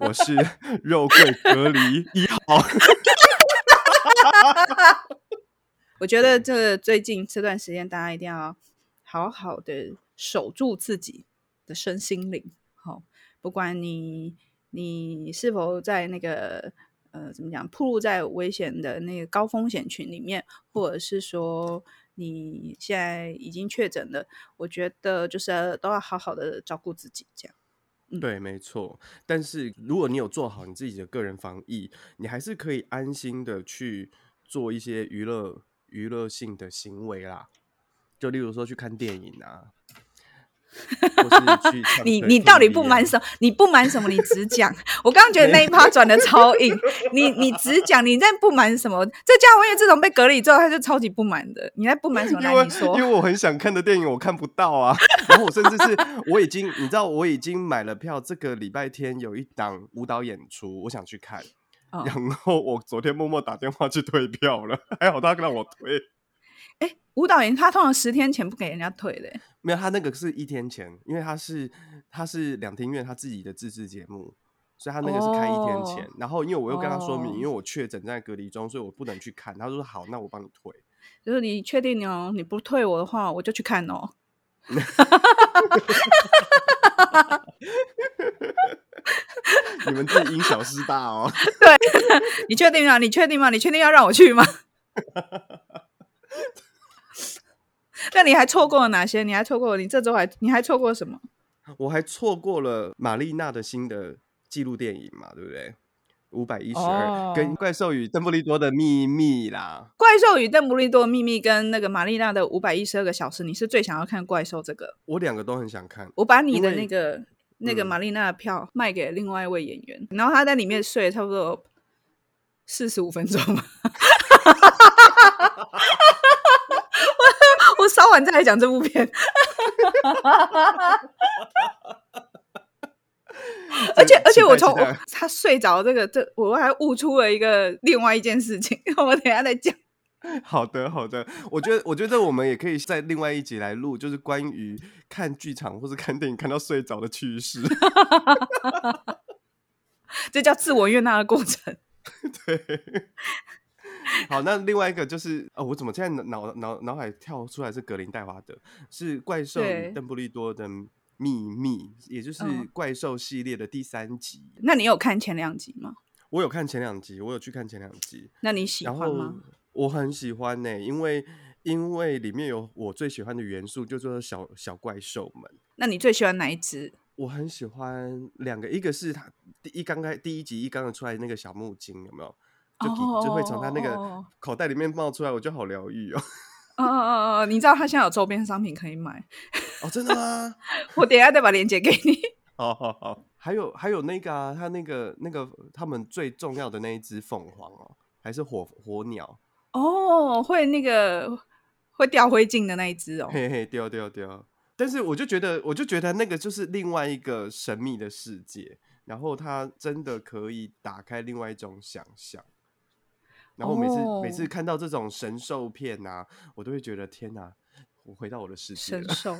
我是肉桂隔离一号。我觉得这最近这段时间，大家一定要好好的守住自己的身心灵。好，不管你你是否在那个呃怎么讲，暴露在危险的那个高风险群里面，或者是说你现在已经确诊了，我觉得就是都要好好的照顾自己，这样。对，没错。但是如果你有做好你自己的个人防疫，你还是可以安心的去做一些娱乐、娱乐性的行为啦。就例如说去看电影啊。你你到底不满什么？你不满什么？你只讲。我刚刚觉得那一趴转的超硬。你你只讲，你在不满什么？这家伙因为这种被隔离之后，他就超级不满的。你在不满什么？来你说。因为我很想看的电影我看不到啊。然后我甚至是我已经你知道我已经买了票，这个礼拜天有一档舞蹈演出，我想去看。哦、然后我昨天默默打电话去退票了，还好他让我退。哎，舞蹈员他通常十天前不给人家退的。没有，他那个是一天前，因为他是他是两厅院他自己的自制节目，所以他那个是开一天前。Oh. 然后因为我又跟他说明，因为我确诊在隔离中，所以我不能去看。他说好，那我帮你退。就是你确定哦，你不退我的话，我就去看哦。你们自己因小失大哦。对，你确定吗？你确定吗？你确定要让我去吗？那你还错过了哪些？你还错过了？你这周还你还错过什么？我还错过了玛丽娜的新的纪录电影嘛，对不对？五百一十二跟怪兽与邓布利多的秘密啦。怪兽与邓布利多的秘密跟那个玛丽娜的五百一十二个小时，你是最想要看怪兽这个？我两个都很想看。我把你的那个那个玛丽娜的票卖给另外一位演员，嗯、然后他在里面睡了差不多四十五分钟吧。我稍晚再来讲这部片，而且而且我从 他睡着这个这，我还悟出了一个另外一件事情，我等一下再讲。好的好的，我觉得我觉得我们也可以在另外一集来录，就是关于看剧场或是看电影看到睡着的趣事，这叫自我悦纳的过程。对。好，那另外一个就是，哦，我怎么现在脑脑脑海跳出来是格林戴华德，是怪兽与邓布利多的秘密，也就是怪兽系列的第三集。那你有看前两集吗？我有看前两集，我有去看前两集。那你喜欢吗？我很喜欢呢、欸，因为因为里面有我最喜欢的元素，就叫做小小怪兽们。那你最喜欢哪一只？我很喜欢两个，一个是他第一刚开第一集一刚刚出来那个小木精，有没有？就就会从他那个口袋里面冒出来，我就好疗愈哦。哦哦哦哦，你知道他现在有周边商品可以买哦？真的吗？我等一下再把链接给你。好好好，还有还有那个啊，他那个那个他们最重要的那一只凤凰哦，还是火火鸟哦，会那个会掉灰烬的那一只哦，嘿嘿，掉掉掉。但是我就觉得，我就觉得那个就是另外一个神秘的世界，然后它真的可以打开另外一种想象。然后每次、oh. 每次看到这种神兽片啊，我都会觉得天哪，我回到我的世界。神兽，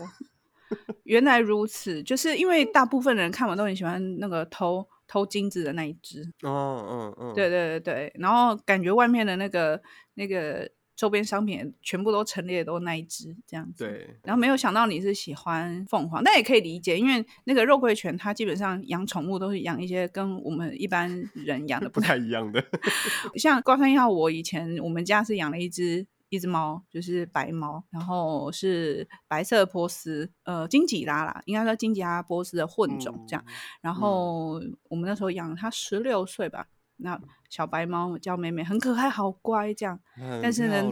原来如此，就是因为大部分人看完都很喜欢那个偷偷金子的那一只。哦嗯嗯，对对对对，然后感觉外面的那个那个。周边商品全部都陈列都那一只这样子，对。然后没有想到你是喜欢凤凰，但也可以理解，因为那个肉桂犬它基本上养宠物都是养一些跟我们一般人养的不太一样的。像高山一号，我以前我们家是养了一只一只猫，就是白猫，然后是白色波斯，呃，金吉拉啦，应该说金吉拉波斯的混种这样。嗯、然后我们那时候养它十六岁吧。那小白猫叫妹妹，很可爱，好乖，这样。但是呢，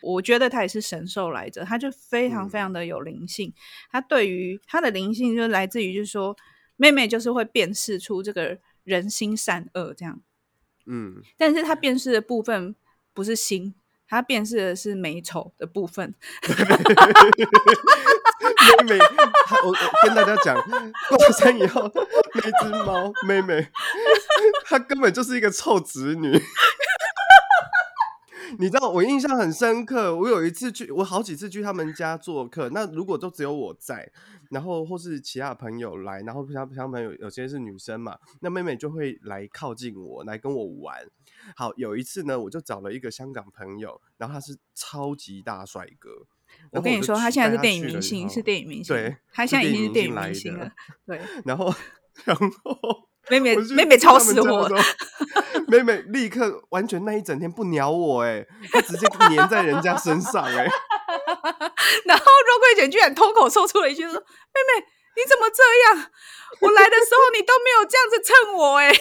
我觉得它也是神兽来着，它就非常非常的有灵性。它、嗯、对于它的灵性，就来自于就是说，妹妹就是会辨识出这个人心善恶这样。嗯，但是它辨识的部分不是心，他辨识的是美丑的部分。妹妹，我我跟大家讲，过山以后那只猫妹妹，她根本就是一个臭侄女。你知道我印象很深刻，我有一次去，我好几次去他们家做客。那如果都只有我在，然后或是其他朋友来，然后其他其他朋友有些是女生嘛，那妹妹就会来靠近我，来跟我玩。好，有一次呢，我就找了一个香港朋友，然后他是超级大帅哥。我，我跟你说，他现在是电影明星，是电影明星。对，他现在已经是电影明星了。对，然后，然后。妹妹妹妹超死我，妹妹立刻完全那一整天不鸟我，哎，她直接粘在人家身上，哎。然后肉桂卷居然脱口说出了一句说：“妹妹，你怎么这样？我来的时候你都没有这样子蹭我，哎。”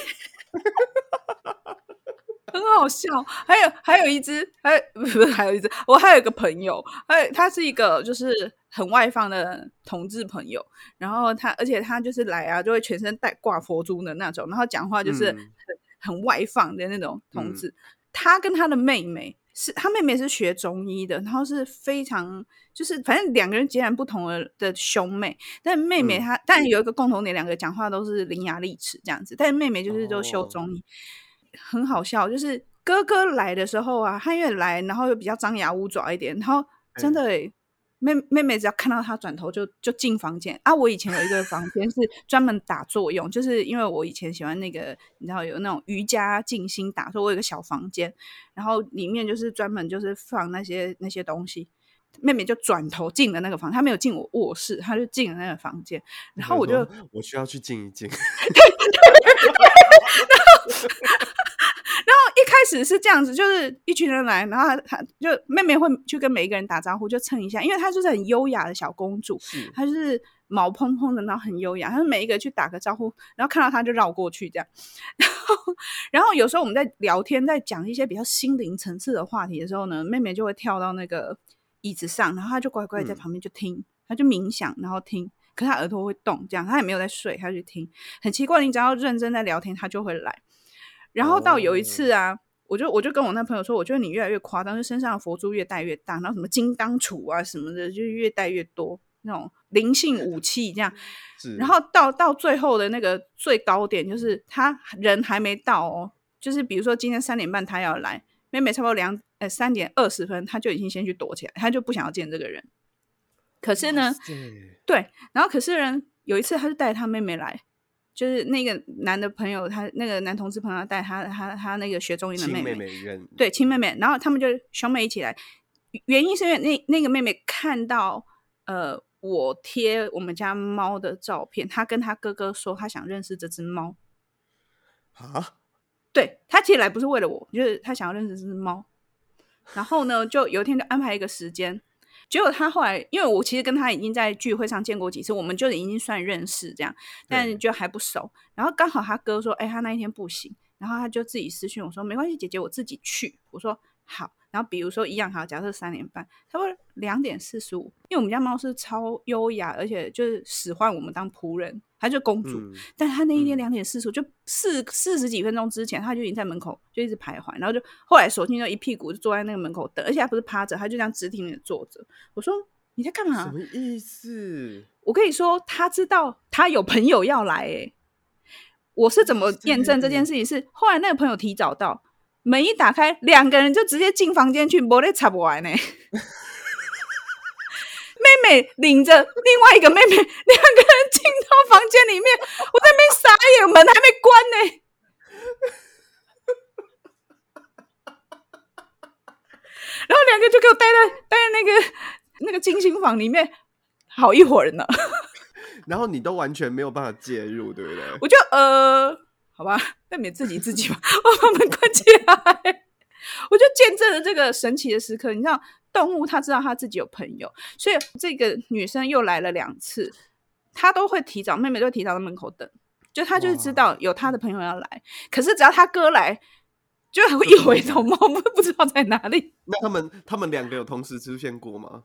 很好笑，还有还有一只，还有 不是还有一只，我还有一个朋友，还有他是一个就是很外放的同志朋友，然后他而且他就是来啊，就会全身带挂佛珠的那种，然后讲话就是很、嗯、很外放的那种同志。嗯、他跟他的妹妹是，他妹妹是学中医的，然后是非常就是反正两个人截然不同的的兄妹，但妹妹她、嗯、但有一个共同点，两个讲话都是伶牙俐齿这样子，但是妹妹就是都修中医。哦很好笑，就是哥哥来的时候啊，他越来，然后又比较张牙舞爪一点，然后真的、欸，妹妹妹只要看到他转头就就进房间啊。我以前有一个 房间是专门打坐用，就是因为我以前喜欢那个，你知道有那种瑜伽静心打坐，我有一个小房间，然后里面就是专门就是放那些那些东西。妹妹就转头进了那个房，她没有进我卧室，她就进了那个房间，然后我就我需要去静一静。然 后一开始是这样子，就是一群人来，然后她就妹妹会去跟每一个人打招呼，就蹭一下，因为她就是很优雅的小公主，她就是毛蓬蓬的，然后很优雅，她是每一个去打个招呼，然后看到她就绕过去这样。然后，然后有时候我们在聊天，在讲一些比较心灵层次的话题的时候呢，妹妹就会跳到那个椅子上，然后她就乖乖在旁边就听，嗯、她就冥想，然后听，可是她耳朵会动，这样她也没有在睡，她就听，很奇怪，你只要认真在聊天，她就会来。然后到有一次啊，oh. 我就我就跟我那朋友说，我觉得你越来越夸张，就身上的佛珠越戴越大，然后什么金刚杵啊什么的，就越戴越多那种灵性武器这样。然后到到最后的那个最高点，就是他人还没到哦，就是比如说今天三点半他要来，妹妹差不多两呃三点二十分，他就已经先去躲起来，他就不想要见这个人。可是呢，对，然后可是人有一次他就带他妹妹来。就是那个男的朋友，他那个男同志朋友带他他他那个学中医的妹妹，妹妹对亲妹妹，然后他们就兄妹一起来，原因是因为那那个妹妹看到呃我贴我们家猫的照片，她跟她哥哥说她想认识这只猫。啊，对她其实来不是为了我，就是她想要认识这只猫，然后呢就有一天就安排一个时间。结果他后来，因为我其实跟他已经在聚会上见过几次，我们就已经算认识这样，但就还不熟。然后刚好他哥说：“哎，他那一天不行。”然后他就自己私讯我说：“没关系，姐姐，我自己去。”我说：“好。”然后比如说一样好，假设三点半，他说两点四十五，因为我们家猫是超优雅，而且就是使唤我们当仆人。他就公主，嗯、但她那一天两点四十，就四四十几分钟之前，她就已经在门口就一直徘徊，然后就后来索性就一屁股就坐在那个门口等，而且她不是趴着，她就这样直挺挺的坐着。我说你在干嘛？什么意思？我跟你说，她知道她有朋友要来，哎，我是怎么验证这件事情？是后来那个朋友提早到，门一打开，两个人就直接进房间去，没得插不完呢。妹妹领着另外一个妹妹，两个人进到房间里面，我在那边傻眼，门还没关呢。然后两个就给我待在待在那个那个精心房里面好一会儿呢。然后你都完全没有办法介入，对不对？我就呃，好吧，妹妹自己自己吧，我把门关起来。我就见证了这个神奇的时刻，你知道。动物它知道它自己有朋友，所以这个女生又来了两次，她都会提早，妹妹都会提早在门口等，就她就是知道有她的朋友要来。可是只要她哥来，就会一回头，猫不不知道在哪里。那他们他们两个有同时出现过吗？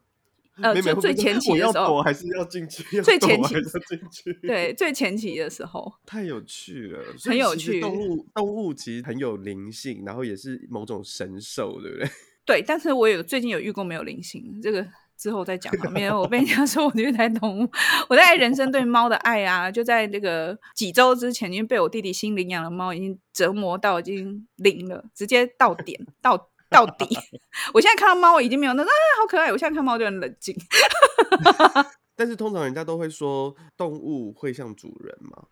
呃，就最前期的时候，我还是要进去。最前期进去，对，最前期的时候，太有趣了，很有趣。动物动物其实很有灵性，然后也是某种神兽，对不对？对，但是我有最近有遇过没有灵性，这个之后再讲。免得我被人家 说我虐待动物，我在人生对猫的爱啊，就在那个几周之前，因为被我弟弟新领养的猫已经折磨到已经零了，直接到点到。到底，我现在看到猫已经没有那啊，好可爱！我现在看猫就很冷静。但是通常人家都会说动物会像主人嘛。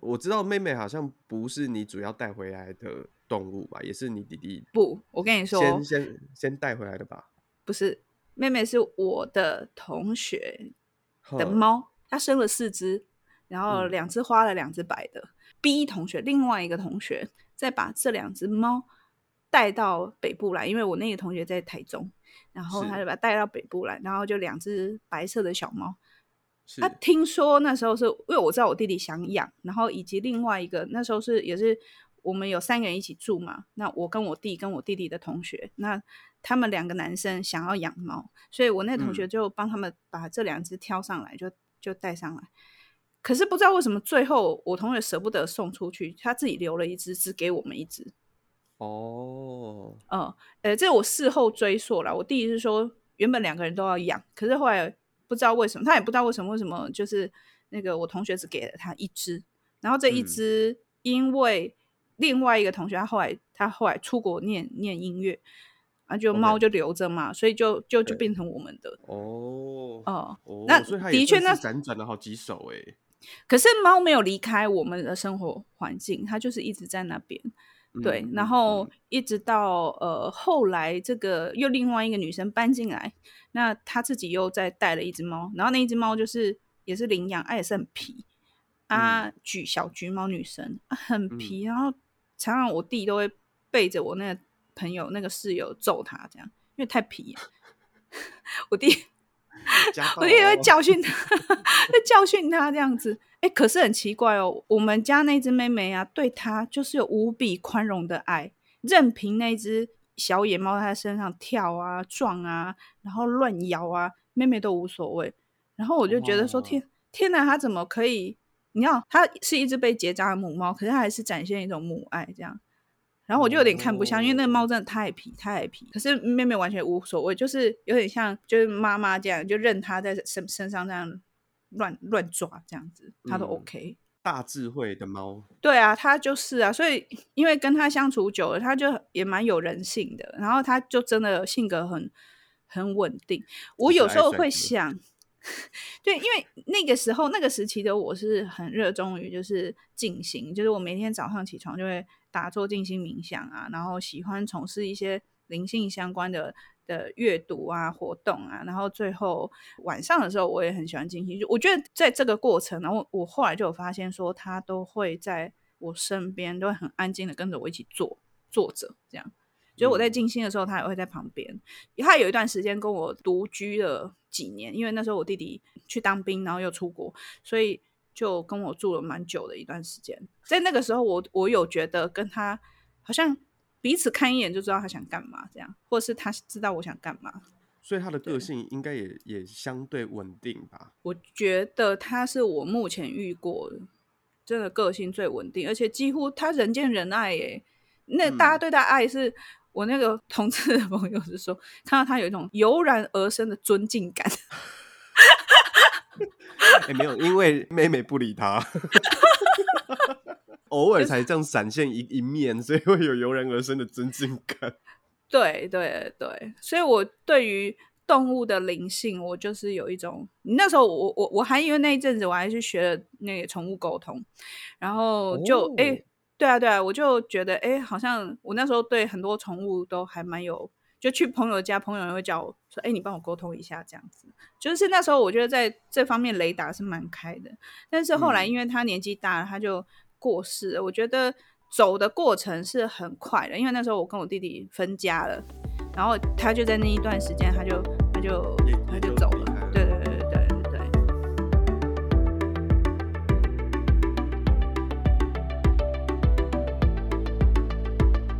我知道妹妹好像不是你主要带回来的动物吧，也是你弟弟。不，我跟你说，先先先带回来的吧。不是，妹妹是我的同学的猫，她生了四只，然后两只花了，两只白的。嗯、B 同学另外一个同学再把这两只猫。带到北部来，因为我那个同学在台中，然后他就把它带到北部来，然后就两只白色的小猫。他听说那时候是因为我知道我弟弟想养，然后以及另外一个那时候是也是我们有三个人一起住嘛，那我跟我弟跟我弟弟的同学，那他们两个男生想要养猫，所以我那同学就帮他们把这两只挑上来，就就带上来。可是不知道为什么最后我同学舍不得送出去，他自己留了一只，只给我们一只。哦，嗯，呃，这我事后追溯了。我弟弟是说，原本两个人都要养，可是后来不知道为什么，他也不知道为什么，为什么就是那个我同学只给了他一只，然后这一只因为另外一个同学他后来他后来出国念念音乐，啊，就猫就留着嘛，所以就就就变成我们的。哦，哦，那的确那辗转了好几首哎，可是猫没有离开我们的生活环境，它就是一直在那边。对，然后一直到呃后来，这个又另外一个女生搬进来，那她自己又再带了一只猫，然后那一只猫就是也是领养，啊也是很皮啊，橘小橘猫女生，啊，很皮，然后常常我弟都会背着我那个朋友那个室友揍他，这样因为太皮，我弟我弟会教训他，会教训他这样子。哎，可是很奇怪哦，我们家那只妹妹啊，对她就是有无比宽容的爱，任凭那只小野猫在她身上跳啊、撞啊，然后乱咬啊，妹妹都无所谓。然后我就觉得说，天天哪，他怎么可以？你知道，她是一只被结扎的母猫，可是它还是展现一种母爱这样。然后我就有点看不下，因为那个猫真的太皮太皮，可是妹妹完全无所谓，就是有点像就是妈妈这样，就任它在身身上这样。乱乱抓这样子，它都 OK。大智慧的猫，对啊，它就是啊。所以因为跟它相处久了，它就也蛮有人性的。然后它就真的性格很很稳定。我有时候会想，对，因为那个时候那个时期的我是很热衷于就是静心，就是我每天早上起床就会打坐静心冥想啊，然后喜欢从事一些灵性相关的。的阅读啊，活动啊，然后最后晚上的时候，我也很喜欢静心。就我觉得在这个过程，然后我后来就有发现说，他都会在我身边，都会很安静的跟着我一起坐坐着，这样。就我在静心的时候，他也会在旁边。他有一段时间跟我独居了几年，因为那时候我弟弟去当兵，然后又出国，所以就跟我住了蛮久的一段时间。在那个时候我，我我有觉得跟他好像。彼此看一眼就知道他想干嘛，这样，或是他知道我想干嘛，所以他的个性应该也也相对稳定吧。我觉得他是我目前遇过的，真的个性最稳定，而且几乎他人见人爱耶。那大家对他爱是，我那个同志的朋友是说，看到他有一种油然而生的尊敬感。哎、欸，没有，因为妹妹不理他。偶尔才这样闪现一一面，所以会有油然而生的尊敬感。对对对，所以我对于动物的灵性，我就是有一种。那时候我我我还因为那一阵子我还去学了那个宠物沟通，然后就哎、哦欸，对啊对啊，我就觉得哎、欸，好像我那时候对很多宠物都还蛮有，就去朋友家，朋友也会叫我说，哎、欸，你帮我沟通一下这样子。就是那时候我觉得在这方面雷达是蛮开的，但是后来因为他年纪大了，他就。过世了，我觉得走的过程是很快的，因为那时候我跟我弟弟分家了，然后他就在那一段时间，他就他就他就走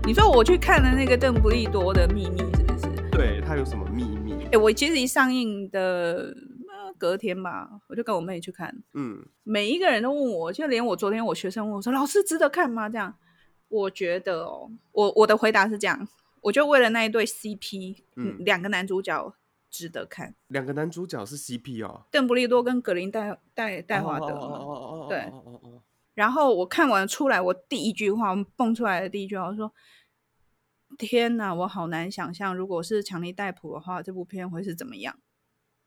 你说我去看了那个邓布利多的秘密，是不是？对，他有什么秘密？哎、欸，我其实一上映的隔天吧，我就跟我妹去看。嗯，每一个人都问我，就连我昨天我学生问我说：“老师值得看吗？”这样，我觉得哦，我我的回答是这样，我就为了那一对 CP，嗯，两个男主角值得看。两个男主角是 CP 哦，邓布利多跟格林戴戴戴华德。哦哦哦哦，对。然后我看完出来，我第一句话，我蹦出来的第一句话，我说：“天哪，我好难想象，如果是强尼戴普的话，这部片会是怎么样？”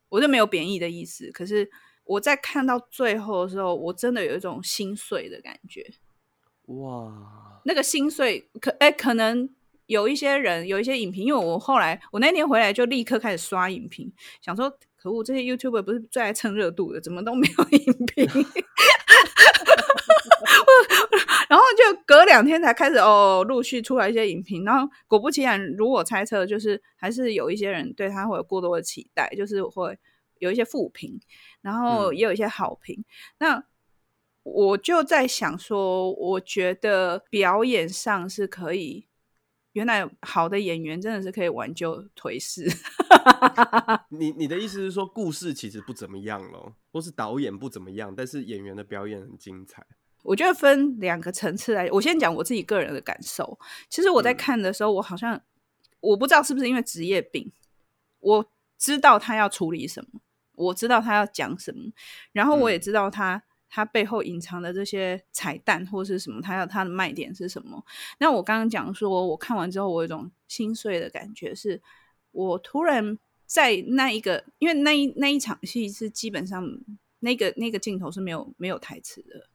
我就没有贬义的意思，可是我在看到最后的时候，我真的有一种心碎的感觉。哇，那个心碎，可哎，可能有一些人，有一些影评，因为我后来我那天回来就立刻开始刷影评，想说，可恶，这些 YouTuber 不是最爱蹭热度的，怎么都没有影评？然后就隔两天才开始哦，陆续出来一些影评。然后果不其然，如我猜测，就是还是有一些人对他会有过多的期待，就是会有一些负评，然后也有一些好评。嗯、那我就在想说，我觉得表演上是可以，原来好的演员真的是可以挽救颓势。你你的意思是说，故事其实不怎么样咯，或是导演不怎么样，但是演员的表演很精彩。我觉得分两个层次来，我先讲我自己个人的感受。其实我在看的时候，我好像我不知道是不是因为职业病，我知道他要处理什么，我知道他要讲什么，然后我也知道他他背后隐藏的这些彩蛋或是什么，它要它的卖点是什么。那我刚刚讲说，我看完之后，我有一种心碎的感觉，是我突然在那一个，因为那一那一场戏是基本上那个那个镜头是没有没有台词的。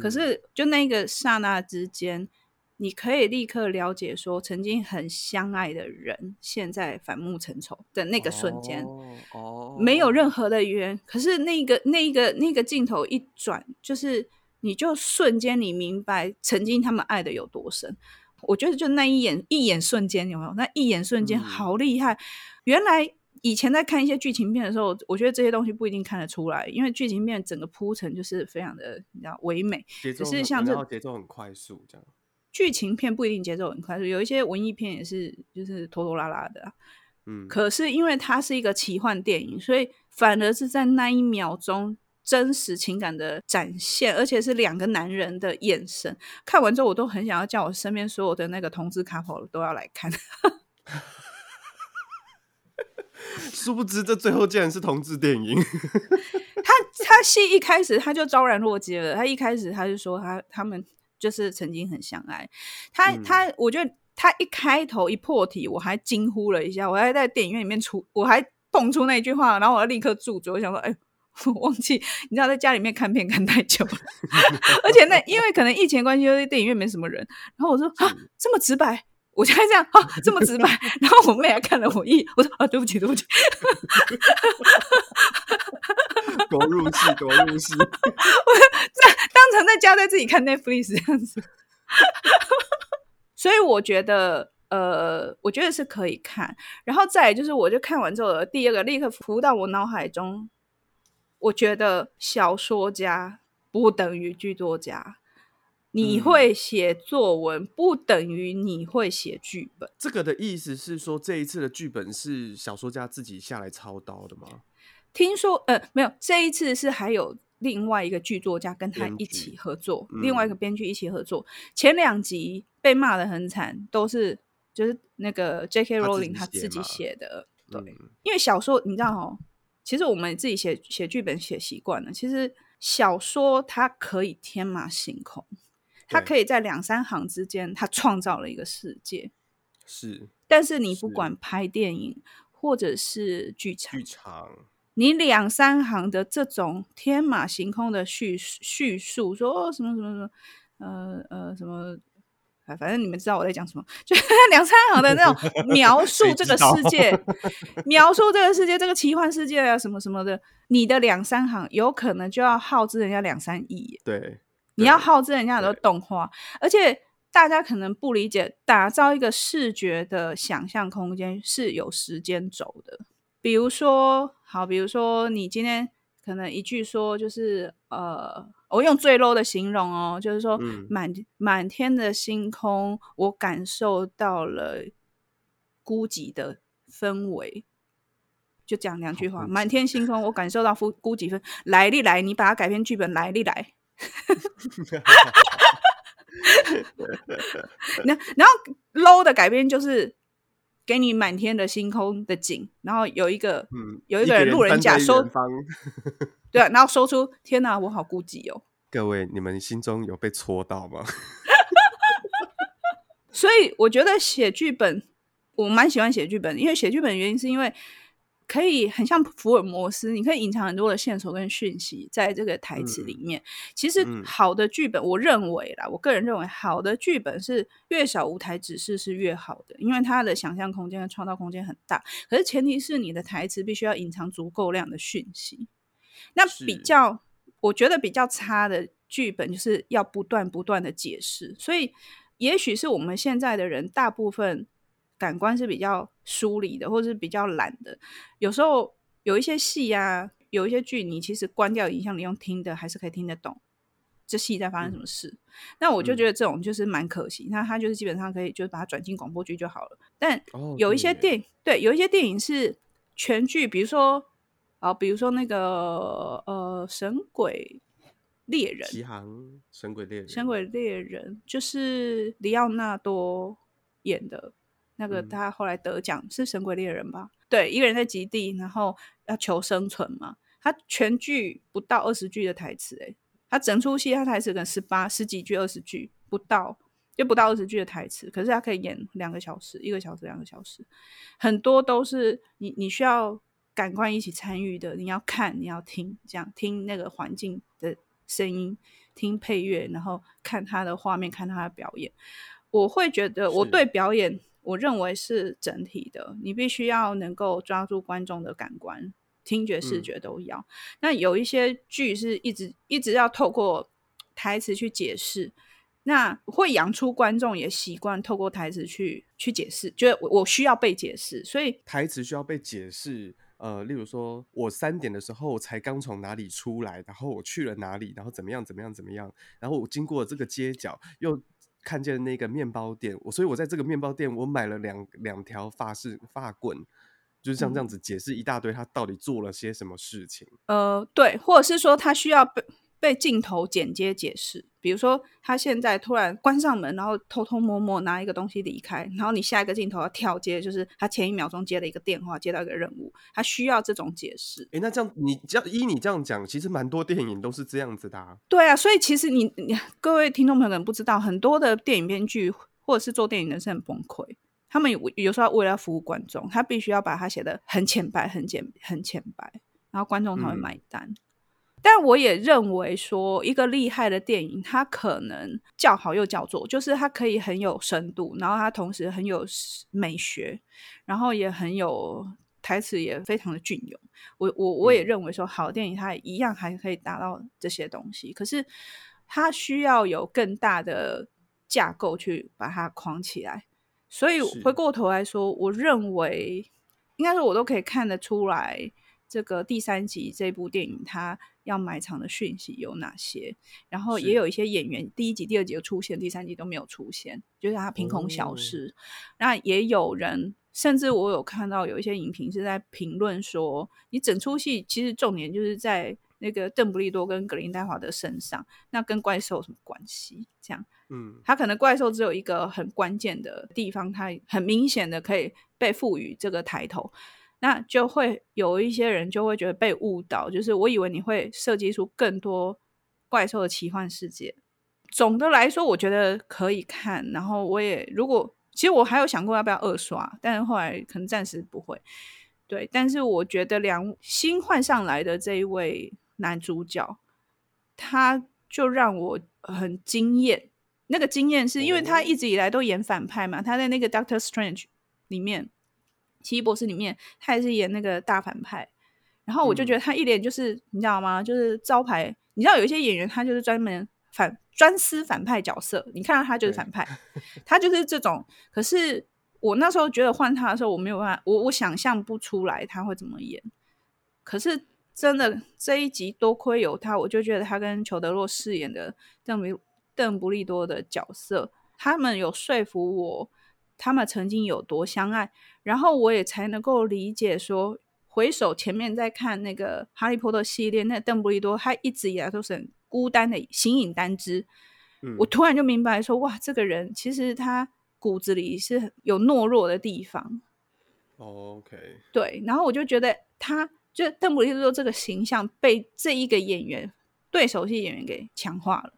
可是，就那个刹那之间，你可以立刻了解说，曾经很相爱的人，现在反目成仇的那个瞬间，哦，没有任何的缘。可是那个、那个、那个镜头一转，就是你就瞬间你明白，曾经他们爱的有多深。我觉得就那一眼，一眼瞬间有没有？那一眼瞬间好厉害，原来。以前在看一些剧情片的时候，我觉得这些东西不一定看得出来，因为剧情片整个铺陈就是非常的你知道唯美，只是像这节奏很快速这样。剧情片不一定节奏很快速，有一些文艺片也是就是拖拖拉拉的，嗯。可是因为它是一个奇幻电影，所以反而是在那一秒钟真实情感的展现，而且是两个男人的眼神。看完之后，我都很想要叫我身边所有的那个同志 couple 都要来看。殊不知，这最后竟然是同志电影。他他戏一开始他就昭然若揭了。他一开始他就说他他们就是曾经很相爱。他、嗯、他，我觉得他一开头一破题，我还惊呼了一下。我还在电影院里面出，我还蹦出那句话，然后我要立刻住嘴。我想说，哎，我忘记，你知道在家里面看片看太久了，而且那因为可能疫情关系，就是电影院没什么人。然后我说啊，这么直白。我就这样啊，这么直白，然后我妹还看了我一眼，我说啊，对不起，对不起，多入戏，多入戏，我在当成在家在自己看 Netflix 这样子，所以我觉得，呃，我觉得是可以看，然后再来就是，我就看完之后，第二个立刻浮到我脑海中，我觉得小说家不等于剧作家。你会写作文，嗯、不等于你会写剧本。这个的意思是说，这一次的剧本是小说家自己下来操刀的吗？听说，呃，没有，这一次是还有另外一个剧作家跟他一起合作，嗯、另外一个编剧一起合作。前两集被骂的很惨，都是就是那个 J.K. Rowling 他自己写的。对，嗯、因为小说你知道哦，其实我们自己写写剧本写习惯了，其实小说它可以天马行空。他可以在两三行之间，他创造了一个世界。是，但是你不管拍电影或者是剧场，剧场，你两三行的这种天马行空的叙叙述，说哦什么什么什么，呃呃什么，反正你们知道我在讲什么，就 两三行的那种 描述这个世界，描述这个世界，这个奇幻世界啊什么什么的，你的两三行有可能就要耗资人家两三亿。对。你要耗资人家很多动画，而且大家可能不理解，打造一个视觉的想象空间是有时间轴的。比如说，好，比如说你今天可能一句说就是呃，我用最 low 的形容哦，就是说满满天的星空，我感受到了孤寂的氛围。就讲两句话，满天星空，我感受到孤孤寂分。来历来，你把它改编剧本，来历来。那然后 low 的改编就是给你满天的星空的景，然后有一个、嗯、有一个人路人甲说，对，然后说出天哪，我好孤寂哦。各位，你们心中有被戳到吗？所以我觉得写剧本，我蛮喜欢写剧本，因为写剧本的原因是因为。可以很像福尔摩斯，你可以隐藏很多的线索跟讯息在这个台词里面。嗯、其实好的剧本，我认为啦，我个人认为好的剧本是越少舞台指示是越好的，因为它的想象空间和创造空间很大。可是前提是你的台词必须要隐藏足够量的讯息。那比较，我觉得比较差的剧本就是要不断不断的解释。所以，也许是我们现在的人大部分。感官是比较疏离的，或者是比较懒的。有时候有一些戏啊，有一些剧，你其实关掉影像，你用听的还是可以听得懂这戏在发生什么事。嗯、那我就觉得这种就是蛮可惜。那、嗯、他就是基本上可以就是把它转进广播剧就好了。但有一些电影，哦、对，有一些电影是全剧，比如说啊，比如说那个呃，《神鬼猎人》。奇航，神鬼猎人，神鬼猎人就是里奥纳多演的。那个他后来得奖、嗯、是《神鬼猎人》吧？对，一个人在极地，然后要求生存嘛。他全剧不到二十句的台词，诶，他整出戏他台词可能十八十几句、二十句不到，就不到二十句的台词。可是他可以演两个小时，一个小时、两个小时，很多都是你你需要感官一起参与的。你要看，你要听，这样听那个环境的声音，听配乐，然后看他的画面，看他的表演。我会觉得我对表演。我认为是整体的，你必须要能够抓住观众的感官，听觉、视觉都要。嗯、那有一些剧是一直一直要透过台词去解释，那会养出观众也习惯透过台词去去解释，觉得我需要被解释，所以台词需要被解释。呃，例如说我三点的时候才刚从哪里出来，然后我去了哪里，然后怎么样怎么样怎么样，然后我经过这个街角又。看见那个面包店，我所以我在这个面包店，我买了两两条发式发棍，就是像这样子解释一大堆，他到底做了些什么事情。呃，对，或者是说他需要被。被镜头剪接解释，比如说他现在突然关上门，然后偷偷摸摸拿一个东西离开，然后你下一个镜头要跳接，就是他前一秒钟接了一个电话，接到一个任务，他需要这种解释。哎、欸，那这样你这样依你这样讲，其实蛮多电影都是这样子的啊。对啊，所以其实你你各位听众朋友可能不知道，很多的电影编剧或者是做电影的人是很崩溃，他们有有时候为了服务观众，他必须要把它写的很浅白、很简、很浅白，然后观众才会买单。嗯但我也认为说，一个厉害的电影，它可能叫好又叫座，就是它可以很有深度，然后它同时很有美学，然后也很有台词，也非常的隽永。我我我也认为说，好的电影它一样还可以达到这些东西，可是它需要有更大的架构去把它框起来。所以回过头来说，我认为应该说，我都可以看得出来。这个第三集这部电影，它要埋藏的讯息有哪些？然后也有一些演员，第一集、第二集有出现，第三集都没有出现，就是他凭空消失。那、哦、也有人，甚至我有看到有一些影评是在评论说，你整出戏其实重点就是在那个邓布利多跟格林戴华的身上，那跟怪兽有什么关系？这样，嗯，他可能怪兽只有一个很关键的地方，他很明显的可以被赋予这个抬头。那就会有一些人就会觉得被误导，就是我以为你会设计出更多怪兽的奇幻世界。总的来说，我觉得可以看。然后我也如果其实我还有想过要不要二刷，但是后来可能暂时不会。对，但是我觉得两新换上来的这一位男主角，他就让我很惊艳。那个惊艳是因为他一直以来都演反派嘛，他在那个 Doctor Strange 里面。奇异博士里面，他也是演那个大反派，然后我就觉得他一脸就是、嗯、你知道吗？就是招牌。你知道有一些演员他就是专门反专司反派角色，你看到他就是反派，他就是这种。可是我那时候觉得换他的时候，我没有办法，我我想象不出来他会怎么演。可是真的这一集多亏有他，我就觉得他跟裘德洛饰演的邓布邓布利多的角色，他们有说服我。他们曾经有多相爱，然后我也才能够理解说，回首前面在看那个《哈利波特》系列，那邓布利多他一直以来都是很孤单的，形影单只。嗯，我突然就明白说，哇，这个人其实他骨子里是有懦弱的地方。OK，对，然后我就觉得他就邓布利多这个形象被这一个演员对手戏演员给强化了。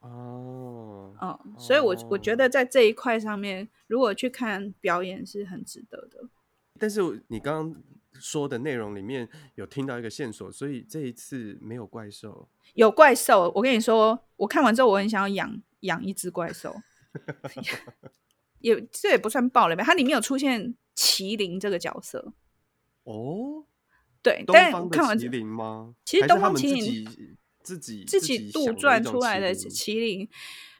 哦，嗯，所以我我觉得在这一块上面，如果去看表演是很值得的。但是你刚刚说的内容里面有听到一个线索，所以这一次没有怪兽。有怪兽，我跟你说，我看完之后我很想要养养一只怪兽。也这也不算暴雷吧？它里面有出现麒麟这个角色。哦，对，但看完麒麟吗？其实东方麒麟。自己自己杜撰出来的麒麟，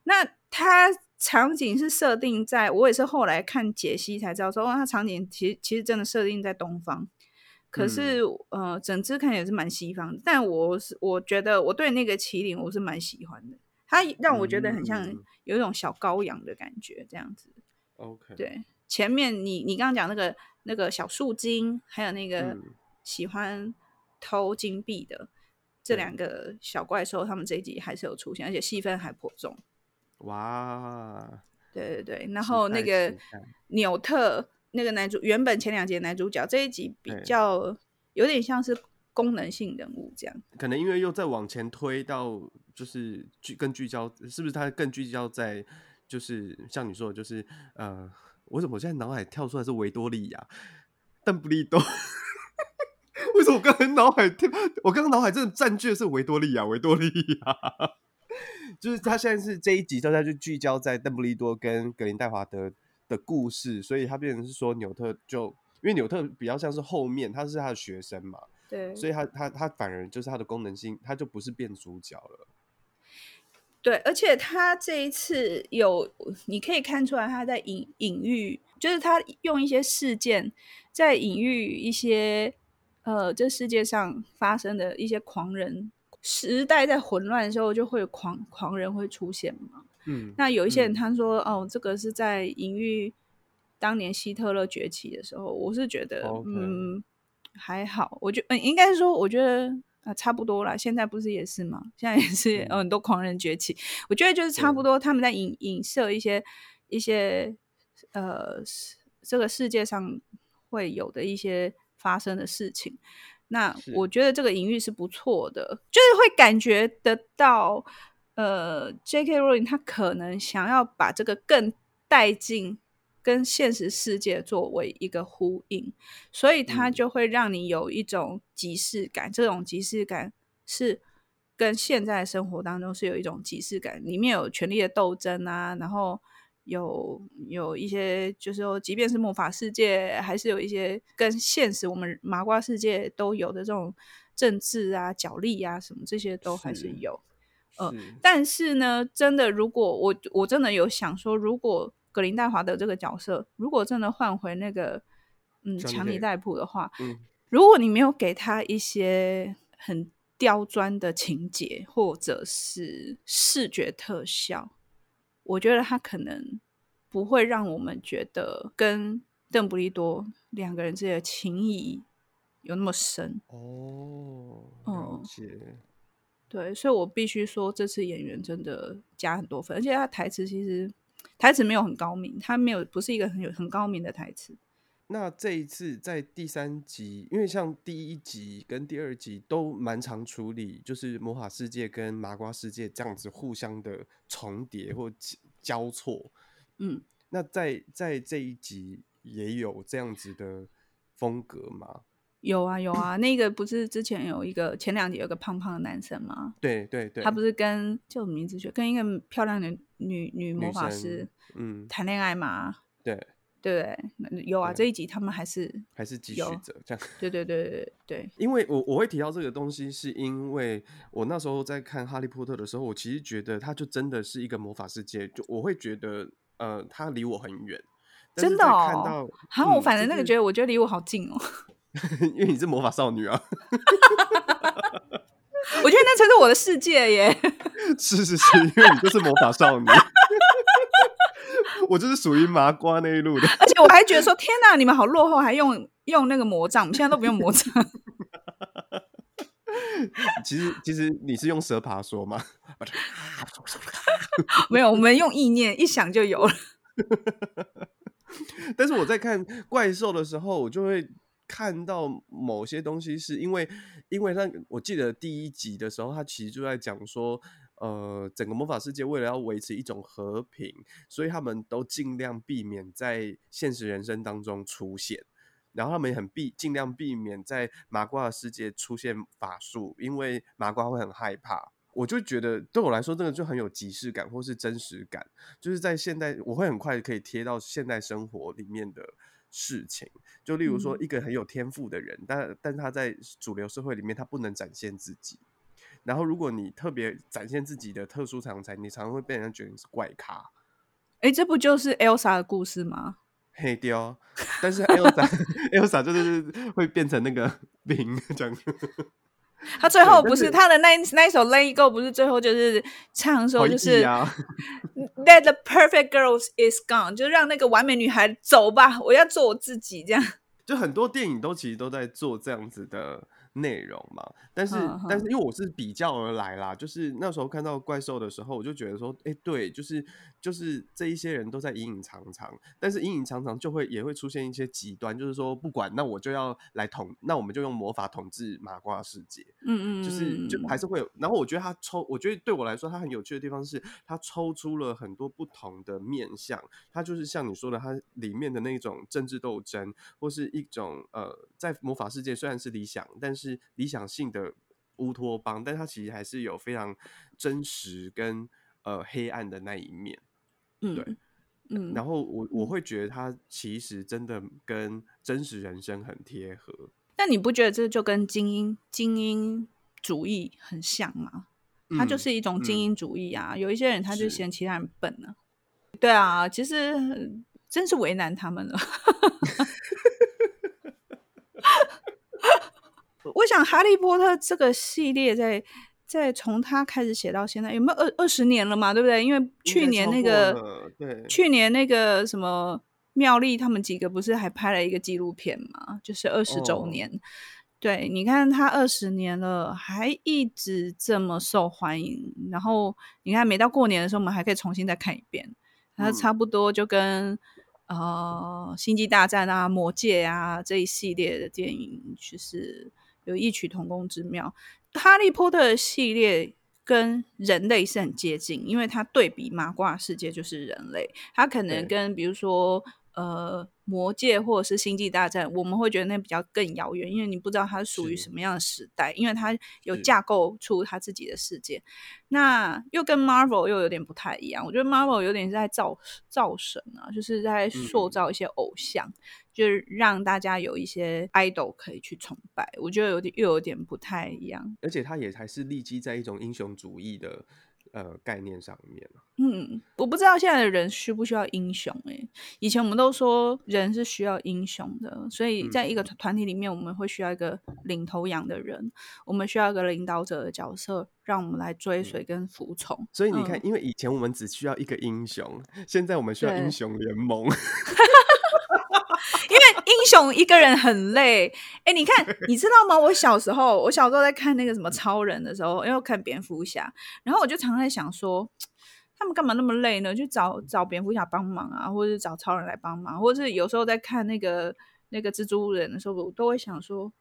那它场景是设定在，我也是后来看解析才知道说，哦，它场景其实其实真的设定在东方，可是、嗯、呃，整只看起来是蛮西方的，但我是我觉得我对那个麒麟我是蛮喜欢的，它让我觉得很像有一种小羔羊的感觉，这样子。OK，对，前面你你刚刚讲那个那个小树精，还有那个喜欢偷金币的。这两个小怪兽，他们这一集还是有出现，而且戏份还颇重。哇！对对对，然后那个纽特那个男主，原本前两集男主角，这一集比较有点像是功能性人物这样。可能因为又再往前推到，就是聚更聚焦，是不是他更聚焦在，就是像你说的，就是呃，我怎么现在脑海跳出来是维多利亚、邓布利多？为什么我刚才脑海听？我刚刚脑海真的占据的是维多利亚，维多利亚，就是他现在是这一集，大家就聚焦在邓布利多跟格林戴华德的故事，所以他变成是说纽特就因为纽特比较像是后面，他是他的学生嘛，对，所以他他他反而就是他的功能性，他就不是变主角了。对，而且他这一次有你可以看出来他在隐隐喻，就是他用一些事件在隐喻一些。呃，这世界上发生的一些狂人，时代在混乱的时候，就会有狂狂人会出现嘛。嗯，那有一些人他说，嗯、哦，这个是在隐喻当年希特勒崛起的时候。我是觉得，Okay. 嗯，还好。我觉得，嗯，应该说，我觉得啊、呃，差不多啦。现在不是也是吗？现在也是有很多狂人崛起。我觉得就是差不多，他们在影影射一些一些呃，这个世界上会有的一些。发生的事情，那我觉得这个隐喻是不错的，就是会感觉得到，呃，J.K. Rowling 他可能想要把这个更带进跟现实世界作为一个呼应，所以他就会让你有一种即视感，嗯、这种即视感是跟现在生活当中是有一种即视感，里面有权力的斗争啊，然后。有有一些，就是说，即便是魔法世界，还是有一些跟现实我们麻瓜世界都有的这种政治啊、角力啊什么，这些都还是有。是呃，是但是呢，真的，如果我我真的有想说，如果格林戴华德这个角色，如果真的换回那个嗯强尼戴普的话，嗯，如果你没有给他一些很刁钻的情节，或者是视觉特效。我觉得他可能不会让我们觉得跟邓布利多两个人之间的情谊有那么深哦。嗯，对，所以我必须说，这次演员真的加很多分，而且他台词其实台词没有很高明，他没有不是一个很有很高明的台词。那这一次在第三集，因为像第一集跟第二集都蛮常处理，就是魔法世界跟麻瓜世界这样子互相的重叠或交错。嗯，那在在这一集也有这样子的风格吗？有啊有啊，那个不是之前有一个前两集有个胖胖的男生吗？对对对，他不是跟叫什么名字？跟一个漂亮的女女魔法师嗯谈恋爱吗？对。对，有啊，这一集他们还是还是继续着这样。对对对对对。因为我我会提到这个东西，是因为我那时候在看《哈利波特》的时候，我其实觉得它就真的是一个魔法世界，就我会觉得呃，它离我很远。真的哦。看到，好，嗯、我反正那个觉得，我觉得离我好近哦。因为你是魔法少女啊。我觉得那才是我的世界耶。是是是，因为你就是魔法少女。我就是属于麻瓜那一路的。而且我还觉得说，天哪，你们好落后，还用用那个魔杖，我们现在都不用魔杖。其实其实你是用蛇爬说吗？没有，我们用意念一想就有了。但是我在看怪兽的时候，我就会看到某些东西，是因为因为他我记得第一集的时候，他其实就在讲说，呃，整个魔法世界为了要维持一种和平，所以他们都尽量避免在现实人生当中出现。然后他们也很避尽量避免在麻瓜的世界出现法术，因为麻瓜会很害怕。我就觉得对我来说，这个就很有即视感或是真实感，就是在现代，我会很快可以贴到现代生活里面的事情。就例如说，一个很有天赋的人，嗯、但但他在主流社会里面，他不能展现自己。然后，如果你特别展现自己的特殊长才，你常常会被人家觉得你是怪咖。哎，这不就是 Elsa 的故事吗？黑雕，但是 Elsa，Elsa 就是会变成那个 冰这样。他最后不是他的那那一首《Let It Go》，不是最后就是唱说就是 Let the perfect girls is gone，就让那个完美女孩走吧，我要做我自己这样。就很多电影都其实都在做这样子的。内容嘛，但是、uh. 但是因为我是比较而来啦，就是那时候看到怪兽的时候，我就觉得说，哎、欸，对，就是就是这一些人都在隐隐藏藏，但是隐隐藏藏就会也会出现一些极端，就是说不管那我就要来统，那我们就用魔法统治麻瓜世界，嗯嗯，就是就还是会有。然后我觉得他抽，我觉得对我来说他很有趣的地方是，他抽出了很多不同的面相，他就是像你说的，他里面的那种政治斗争，或是一种呃，在魔法世界虽然是理想，但是是理想性的乌托邦，但它其实还是有非常真实跟呃黑暗的那一面，嗯，对，嗯，然后我我会觉得它其实真的跟真实人生很贴合。那你不觉得这就跟精英精英主义很像吗？它就是一种精英主义啊。嗯嗯、有一些人他就嫌其他人笨呢、啊。对啊，其实真是为难他们了。我想《哈利波特》这个系列在在从他开始写到现在，有没有二二十年了嘛？对不对？因为去年那个对，去年那个什么妙丽他们几个不是还拍了一个纪录片嘛？就是二十周年。哦、对，你看他二十年了，还一直这么受欢迎。然后你看，每到过年的时候，我们还可以重新再看一遍。它差不多就跟、嗯、呃《星际大战》啊、《魔戒》啊这一系列的电影，就是。有异曲同工之妙，《哈利波特》系列跟人类是很接近，因为它对比麻瓜世界就是人类，它可能跟比如说呃。魔界或者是星际大战，我们会觉得那比较更遥远，因为你不知道它属于什么样的时代，因为它有架构出它自己的世界。那又跟 Marvel 又有点不太一样，我觉得 Marvel 有点是在造造神啊，就是在塑造一些偶像，嗯、就是让大家有一些 idol 可以去崇拜。我觉得有点又有点不太一样，而且它也还是立基在一种英雄主义的。呃，概念上面，嗯，我不知道现在的人需不需要英雄哎、欸。以前我们都说人是需要英雄的，所以在一个团体里面，我们会需要一个领头羊的人，我们需要一个领导者的角色，让我们来追随跟服从。嗯、所以你看，嗯、因为以前我们只需要一个英雄，现在我们需要英雄联盟。因为英雄一个人很累，哎、欸，你看，你知道吗？我小时候，我小时候在看那个什么超人的时候，因为我看蝙蝠侠，然后我就常常在想说，他们干嘛那么累呢？就找找蝙蝠侠帮忙啊，或者是找超人来帮忙，或者是有时候在看那个那个蜘蛛人的时候，我都会想说，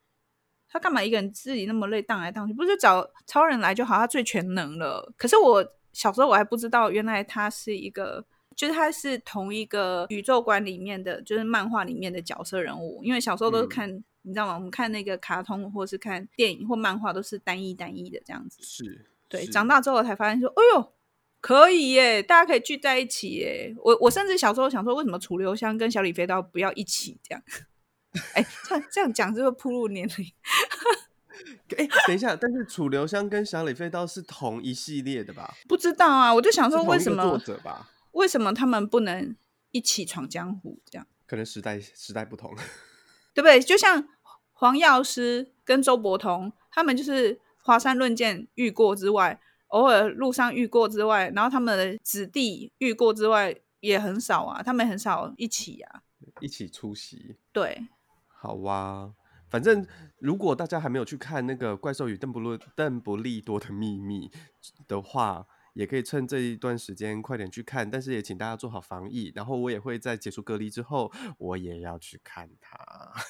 他干嘛一个人自己那么累，荡来荡去，不是找超人来就好，他最全能了。可是我小时候我还不知道，原来他是一个。就是他是同一个宇宙观里面的，就是漫画里面的角色人物。因为小时候都是看，嗯、你知道吗？我们看那个卡通，或是看电影或漫画，都是单一单一的这样子。是，对。是长大之后才发现说，哎呦，可以耶，大家可以聚在一起耶。我我甚至小时候想说，为什么楚留香跟小李飞刀不要一起这样？哎，这样这样讲是不是暴露年龄？哎，等一下，但是楚留香跟小李飞刀是同一系列的吧？不知道啊，我就想说，为什么作者吧？为什么他们不能一起闯江湖？这样可能时代时代不同，对不对？就像黄药师跟周伯通，他们就是华山论剑遇过之外，偶尔路上遇过之外，然后他们的子弟遇过之外，也很少啊，他们很少一起啊，一起出席。对，好哇、啊，反正如果大家还没有去看那个《怪兽与邓不利邓布利多的秘密》的话，也可以趁这一段时间快点去看。但是也请大家做好防疫，然后我也会在结束隔离之后，我也要去看它。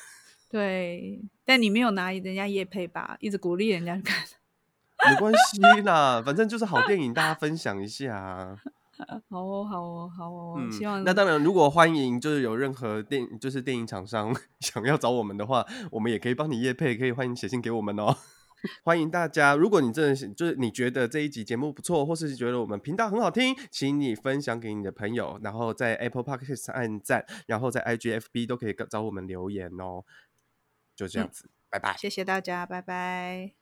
对，但你没有拿人家业配吧？一直鼓励人家去看，没关系啦，反正就是好电影，大家分享一下。好哦，好哦，好哦，嗯、希望那当然，如果欢迎就是有任何电就是电影厂商想要找我们的话，我们也可以帮你夜配，可以欢迎写信给我们哦。欢迎大家，如果你真的是就是你觉得这一集节目不错，或是觉得我们频道很好听，请你分享给你的朋友，然后在 Apple Podcast 按赞，然后在 IGFB 都可以找我们留言哦。就这样子，嗯、拜拜，谢谢大家，拜拜。